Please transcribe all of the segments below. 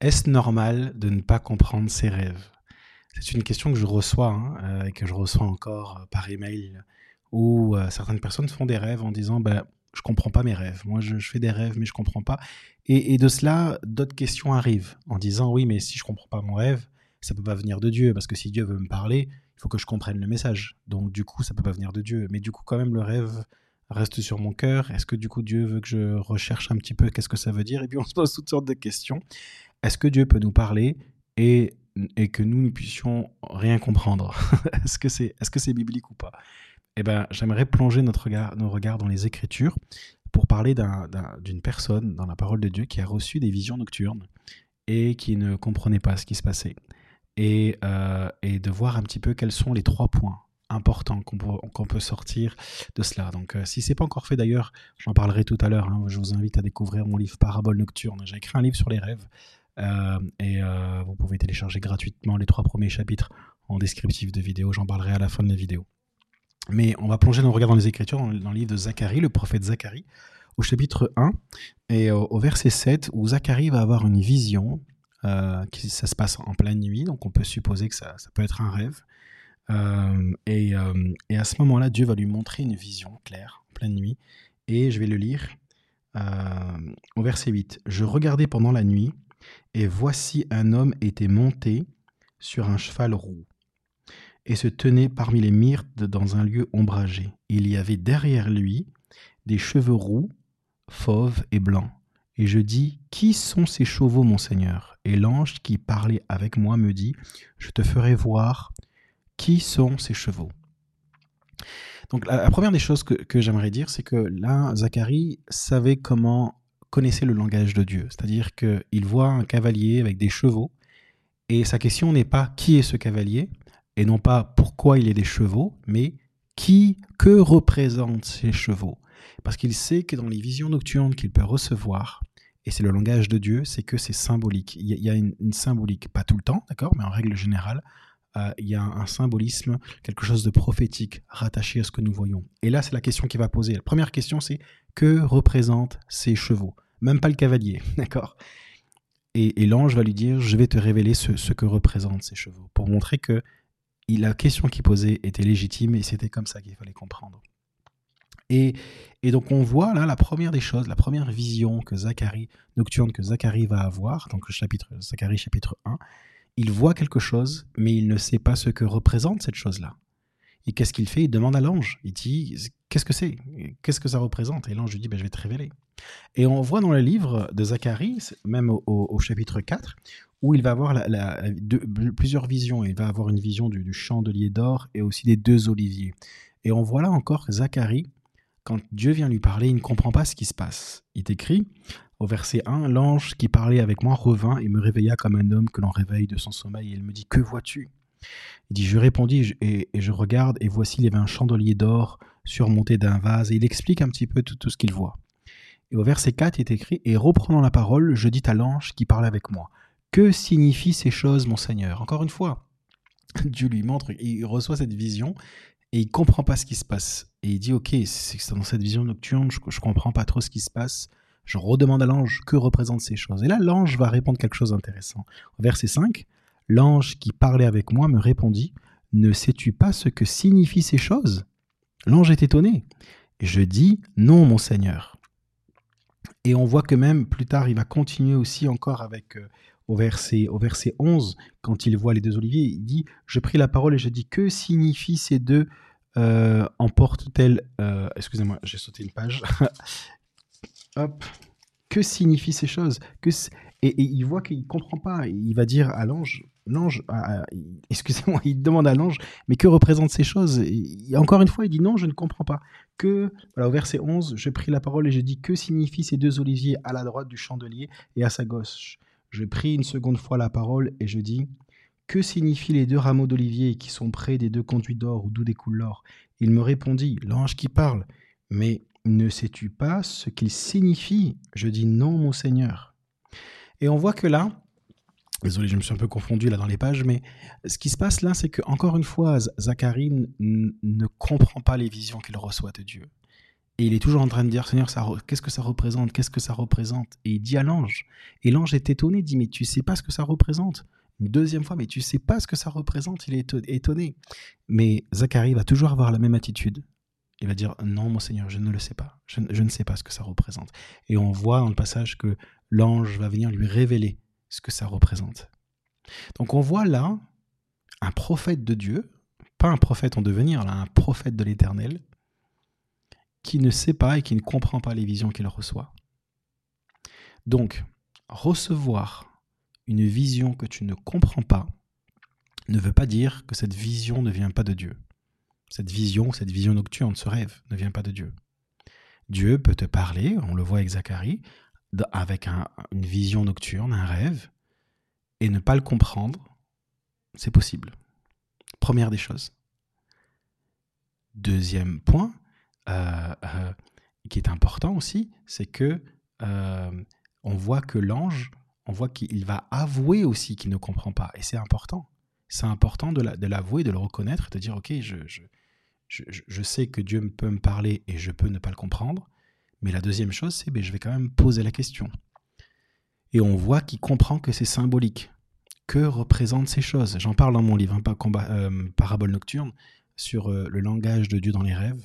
Est-ce normal de ne pas comprendre ses rêves? C'est une question que je reçois hein, euh, et que je reçois encore euh, par email où euh, certaines personnes font des rêves en disant ben, je comprends pas mes rêves. Moi, je, fais des rêves, mais je comprends pas. Et, de cela, d'autres questions arrivent en disant oui, mais si je comprends pas mon rêve, ça peut pas venir de Dieu parce que si Dieu veut me parler, il faut que je comprenne le message. Donc du coup, ça peut pas venir de Dieu. Mais du coup, quand même, le rêve reste sur mon cœur. Est-ce que du coup Dieu veut que je recherche un petit peu qu'est-ce que ça veut dire? Et puis on se pose toutes sortes de questions est-ce que Dieu peut nous parler et, et que nous ne puissions rien comprendre? Est-ce que c'est est -ce biblique ou pas? Eh bien, j'aimerais plonger notre regard, nos regards dans les Écritures pour parler d'une personne dans la parole de Dieu qui a reçu des visions nocturnes et qui ne comprenait pas ce qui se passait. Et, euh, et de voir un petit peu quels sont les trois points importants qu'on peut, sortir de cela. Donc, euh, si c'est pas encore fait d'ailleurs, j'en parlerai tout à l'heure. Hein, je vous invite à découvrir mon livre Parabole nocturne. J'ai écrit un livre sur les rêves et euh, vous pouvez télécharger gratuitement les trois premiers chapitres en descriptif de vidéo. J'en parlerai à la fin de la vidéo. Mais on va plonger nos regards dans les Écritures, dans, le livre de Zacharie, le prophète Zacharie, au chapitre 1 et au, verset 7, où Zacharie va avoir une vision. Euh, qui, ça se passe en pleine nuit, donc on peut supposer que ça, peut être un rêve. et, et, à ce moment-là, Dieu va lui montrer une vision claire, en pleine nuit. Et je vais le lire au verset 8. Je regardais pendant la nuit, et voici un homme était monté sur un cheval roux, et se tenait parmi les myrtes dans un lieu ombragé. Il y avait derrière lui des cheveux roux, fauves et blancs. Et je dis, Qui sont ces chevaux, mon Seigneur? Et l'ange qui parlait avec moi me dit, Je te ferai voir qui sont ces chevaux. Donc la, première des choses que, que j'aimerais dire, c'est que là, Zacharie savait comment connaissait le langage de Dieu. C'est-à-dire qu'il voit un cavalier avec des chevaux, et sa question n'est pas qui est ce cavalier, et non pas pourquoi il est des chevaux, mais qui, que représentent ces chevaux? Parce qu'il sait que dans les visions nocturnes qu'il peut recevoir, et c'est le langage de Dieu, c'est que c'est symbolique. Il y a une, symbolique, pas tout le temps, d'accord, mais en règle générale, il y a un, symbolisme, quelque chose de prophétique rattaché à ce que nous voyons. Et là, c'est la question qui va poser. La première question, c'est que représentent ces chevaux? Même pas le cavalier, d'accord? Et, l'ange va lui dire, je vais te révéler ce, que représentent ces chevaux, pour montrer que la question qu'il posait était légitime et c'était comme ça qu'il fallait comprendre. Et, et, donc on voit là la première des choses, la première vision que Zacharie, nocturne que Zacharie va avoir, donc le chapitre, Zacharie chapitre 1, il voit quelque chose, mais il ne sait pas ce que représente cette chose-là. Et qu'est-ce qu'il fait? Il demande à l'ange. Il dit Qu'est-ce que c'est? Qu'est-ce que ça représente? Et l'ange lui dit ben, Je vais te révéler. Et on voit dans le livre de Zacharie, même au, chapitre 4, où il va avoir plusieurs visions. Il va avoir une vision du, chandelier d'or et aussi des deux oliviers. Et on voit là encore Zacharie, quand Dieu vient lui parler, il ne comprend pas ce qui se passe. Il écrit au verset 1 L'ange qui parlait avec moi revint et me réveilla comme un homme que l'on réveille de son sommeil. Et il me dit Que vois-tu? Il dit, je répondis et, je regarde et voici, il y avait un chandelier d'or surmonté d'un vase et il explique un petit peu tout, ce qu'il voit. Et au verset 4 il est écrit, et reprenant la parole, je dis à l'ange qui parlait avec moi, que signifient ces choses, mon Seigneur? Encore une fois, Dieu lui montre, il reçoit cette vision et il comprend pas ce qui se passe. Et il dit, ok, c'est dans cette vision nocturne, je, je comprends pas trop ce qui se passe. Je redemande à l'ange que représentent ces choses. Et là, l'ange va répondre quelque chose d'intéressant. Verset 5, L'ange qui parlait avec moi me répondit Ne sais-tu pas ce que signifient ces choses? L'ange est étonné. Je dis Non, mon Seigneur. Et on voit que même plus tard, il va continuer aussi encore avec euh, au, verset, au verset 11, quand il voit les deux oliviers, il dit Je pris la parole et je dis Que signifient ces deux euh, Emportent-elles. Euh, excusez-moi, j'ai sauté une page. Hop. Que signifient ces choses? Et, il voit qu'il ne comprend pas. Il va dire à l'ange l'ange, excusez-moi, il demande à l'ange, mais que représentent ces choses? Encore une fois, il dit non, je ne comprends pas. Que, au verset 11, je pris la parole et j'ai dit que signifient ces deux oliviers à la droite du chandelier et à sa gauche? Je pris une seconde fois la parole et je dis que signifient les deux rameaux d'olivier qui sont près des deux conduits d'or d'où découle l'or? Il me répondit, l'ange qui parle, mais ne sais-tu pas ce qu'ils signifient Je dis non, mon Seigneur. Et on voit que là, Désolé, je me suis un peu confondu là dans les pages, mais ce qui se passe là, c'est que encore une fois, Zacharie ne comprend pas les visions qu'il reçoit de Dieu. Et il est toujours en train de dire, Seigneur, qu'est-ce que ça représente? Qu'est-ce que ça représente? Et il dit à l'ange. Et l'ange est étonné, dit, mais tu sais pas ce que ça représente Une deuxième fois, mais tu sais pas ce que ça représente Il est étonné. Mais Zacharie va toujours avoir la même attitude. Il va dire, non, mon Seigneur, je ne le sais pas. Je, je ne sais pas ce que ça représente. Et on voit dans le passage que l'ange va venir lui révéler ce que ça représente. Donc on voit là un prophète de Dieu, pas un prophète en devenir, là, un prophète de l'Éternel, qui ne sait pas et qui ne comprend pas les visions qu'il reçoit. Donc, recevoir une vision que tu ne comprends pas ne veut pas dire que cette vision ne vient pas de Dieu. Cette vision, cette vision nocturne, ce rêve ne vient pas de Dieu. Dieu peut te parler, on le voit avec Zacharie, avec une vision nocturne, un rêve, et ne pas le comprendre, c'est possible. Première des choses. Deuxième point, euh, euh, qui est important aussi, c'est que euh, on voit que l'ange, on voit qu'il va avouer aussi qu'il ne comprend pas, et c'est important. C'est important de l'avouer, de, le reconnaître, de dire ok, je, sais que Dieu peut me parler et je peux ne pas le comprendre, mais la deuxième chose, c'est ben, je vais quand même poser la question. Et on voit qu'il comprend que c'est symbolique. Que représentent ces choses? J'en parle dans mon livre, hein, Parabole nocturne, sur le langage de Dieu dans les rêves.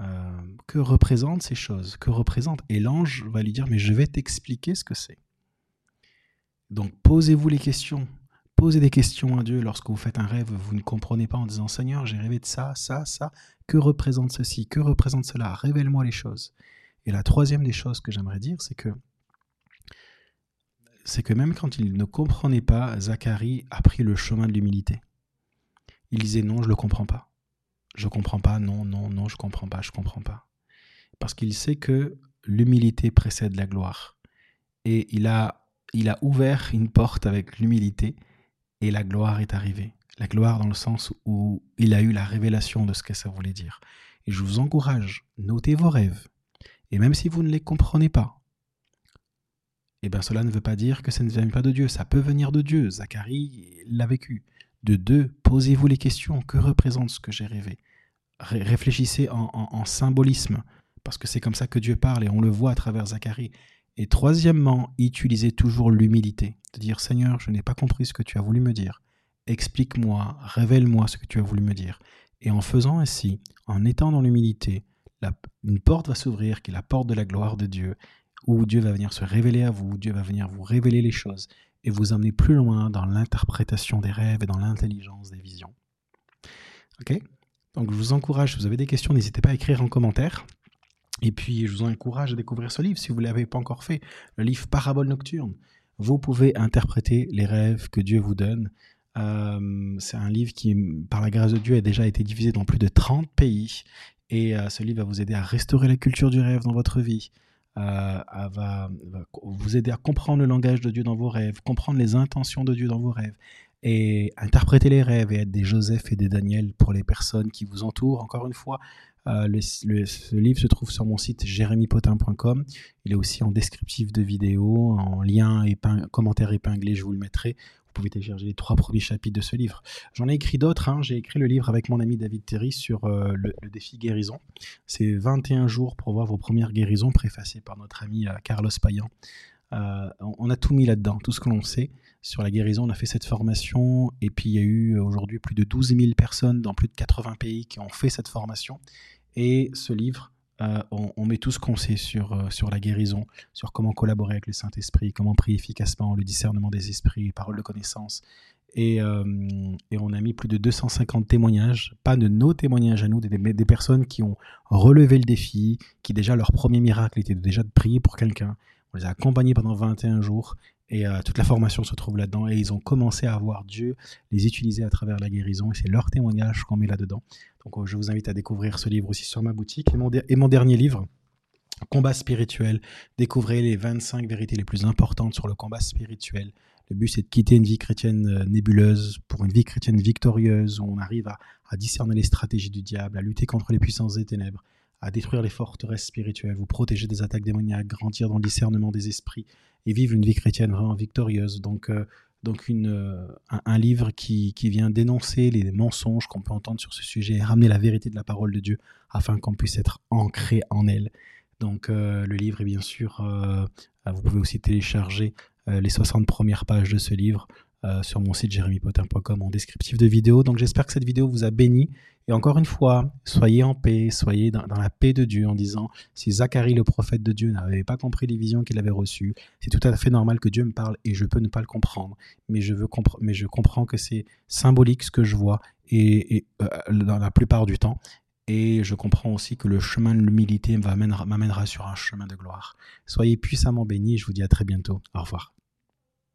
Euh, que représentent ces choses? Que représentent Et l'ange va lui dire, mais je vais t'expliquer ce que c'est. Donc posez-vous les questions. Posez des questions à Dieu lorsque vous faites un rêve, vous ne comprenez pas en disant Seigneur, j'ai rêvé de ça, ça, ça. Que représente ceci? Que représente cela? Révèle-moi les choses. Et la troisième des choses que j'aimerais dire, c'est que c'est que même quand il ne comprenait pas, Zacharie a pris le chemin de l'humilité. Il disait non, je ne le comprends pas. Je comprends pas, non, non, non, je comprends pas, je comprends pas. Parce qu'il sait que l'humilité précède la gloire. Et il a, il a ouvert une porte avec l'humilité et la gloire est arrivée. La gloire dans le sens où il a eu la révélation de ce que ça voulait dire. Et je vous encourage, notez vos rêves, et même si vous ne les comprenez pas, eh bien cela ne veut pas dire que ça ne vient pas de Dieu. Ça peut venir de Dieu. Zacharie l'a vécu. De deux, posez-vous les questions. Que représente ce que j'ai rêvé? Réfléchissez en, symbolisme, parce que c'est comme ça que Dieu parle et on le voit à travers Zacharie. Et troisièmement, utilisez toujours l'humilité. De dire Seigneur, je n'ai pas compris ce que tu as voulu me dire. Explique-moi, révèle-moi ce que tu as voulu me dire. Et en faisant ainsi, en étant dans l'humilité, une porte va s'ouvrir, qui est la porte de la gloire de Dieu, où Dieu va venir se révéler à vous, Dieu va venir vous révéler les choses et vous amener plus loin dans l'interprétation des rêves et dans l'intelligence des visions. Ok? Donc je vous encourage, si vous avez des questions, n'hésitez pas à écrire en commentaire. Et puis je vous encourage à découvrir ce livre si vous ne l'avez pas encore fait, le livre Parabole nocturne. Vous pouvez interpréter les rêves que Dieu vous donne. Euh, c'est un livre qui, par la grâce de Dieu, a déjà été divisé dans plus de 30 pays et euh, ce livre va vous aider à restaurer la culture du rêve dans votre vie, euh, va, vous aider à comprendre le langage de Dieu dans vos rêves, comprendre les intentions de Dieu dans vos rêves, et interpréter les rêves et être des Joseph et des Daniel pour les personnes qui vous entourent. Encore une fois, euh, le, ce livre se trouve sur mon site jérémypotin.com. Il est aussi en descriptif de vidéo, en lien commentaire épinglé, je vous le mettrai pouvez télécharger les trois premiers chapitres de ce livre. J'en ai écrit d'autres. Hein. J'ai écrit le livre avec mon ami David Terry sur euh, le, défi guérison. C'est 21 jours pour voir vos premières guérisons, préfacé par notre ami euh, Carlos Payan. Euh, on a tout mis là-dedans, tout ce que l'on sait sur la guérison. On a fait cette formation et puis il y a eu aujourd'hui plus de 12 000 personnes dans plus de 80 pays qui ont fait cette formation. Et ce livre euh, on, met tout ce qu'on sait sur, euh, sur la guérison, sur comment collaborer avec le Saint-Esprit, comment prier efficacement, le discernement des esprits, paroles de connaissance. Et, euh, et, on a mis plus de 250 témoignages, pas de nos témoignages à nous, des, des, personnes qui ont relevé le défi, qui déjà leur premier miracle était déjà de prier pour quelqu'un. On les a accompagnés pendant 21 jours et toute la formation se trouve là-dedans. Et ils ont commencé à voir Dieu les utiliser à travers la guérison. Et c'est leur témoignage qu'on met là-dedans. Donc euh, je vous invite à découvrir ce livre aussi sur ma boutique. Et mon, dernier livre, Combat spirituel, découvrez les 25 vérités les plus importantes sur le combat spirituel. Le but, c'est de quitter une vie chrétienne euh, nébuleuse pour une vie chrétienne victorieuse, où on arrive à, à, discerner les stratégies du diable, à lutter contre les puissances des ténèbres, à détruire les forteresses spirituelles, vous protéger des attaques démoniaques, grandir dans le discernement des esprits et vivre une vie chrétienne vraiment victorieuse. Donc, euh, Donc une, un, livre qui, qui, vient dénoncer les mensonges qu'on peut entendre sur ce sujet, ramener la vérité de la parole de Dieu afin qu'on puisse être ancré en elle. Donc le livre est bien sûr, vous pouvez aussi télécharger les 60 premières pages de ce livre euh, sur mon site jérémypotin.com en descriptif de vidéo. Donc j'espère que cette vidéo vous a béni. Et encore une fois, soyez en paix, soyez dans, la paix de Dieu en disant, si Zacharie le prophète de Dieu n'avait pas compris les visions qu'il avait reçues, c'est tout à fait normal que Dieu me parle et je peux ne pas le comprendre. Mais je, veux mais je comprends que c'est symbolique ce que je vois et, euh, dans la plupart du temps. Et je comprends aussi que le chemin de l'humilité m'amènera sur un chemin de gloire. Soyez puissamment bénis. Je vous dis à très bientôt. Au revoir.